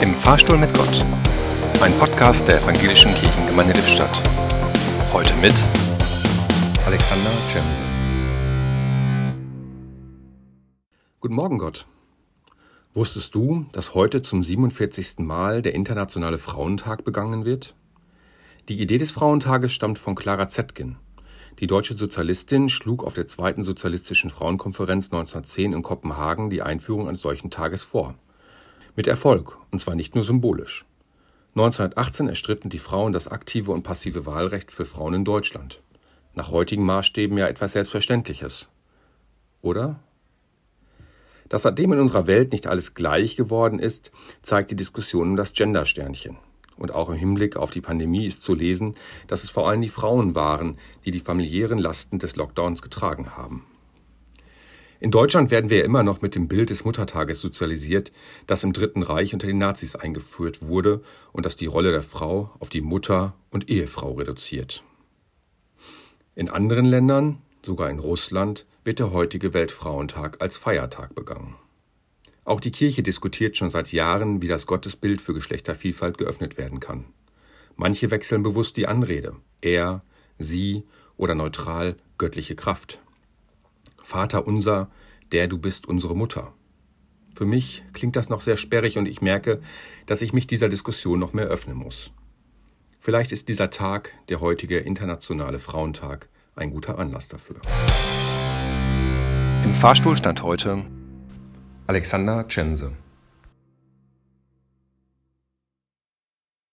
Im Fahrstuhl mit Gott. Ein Podcast der Evangelischen Kirchengemeinde Lippstadt. Heute mit Alexander Cemse. Guten Morgen, Gott. Wusstest du, dass heute zum 47. Mal der Internationale Frauentag begangen wird? Die Idee des Frauentages stammt von Clara Zetkin. Die deutsche Sozialistin schlug auf der zweiten sozialistischen Frauenkonferenz 1910 in Kopenhagen die Einführung eines solchen Tages vor. Mit Erfolg, und zwar nicht nur symbolisch. 1918 erstritten die Frauen das aktive und passive Wahlrecht für Frauen in Deutschland. Nach heutigen Maßstäben ja etwas Selbstverständliches. Oder? Dass seitdem in unserer Welt nicht alles gleich geworden ist, zeigt die Diskussion um das Gendersternchen. Und auch im Hinblick auf die Pandemie ist zu lesen, dass es vor allem die Frauen waren, die die familiären Lasten des Lockdowns getragen haben. In Deutschland werden wir ja immer noch mit dem Bild des Muttertages sozialisiert, das im Dritten Reich unter den Nazis eingeführt wurde und das die Rolle der Frau auf die Mutter und Ehefrau reduziert. In anderen Ländern, sogar in Russland, wird der heutige Weltfrauentag als Feiertag begangen. Auch die Kirche diskutiert schon seit Jahren, wie das Gottesbild für Geschlechtervielfalt geöffnet werden kann. Manche wechseln bewusst die Anrede er, sie oder neutral göttliche Kraft. Vater unser, der du bist unsere Mutter. Für mich klingt das noch sehr sperrig und ich merke, dass ich mich dieser Diskussion noch mehr öffnen muss. Vielleicht ist dieser Tag, der heutige Internationale Frauentag, ein guter Anlass dafür. Im Fahrstuhl stand heute Alexander Czense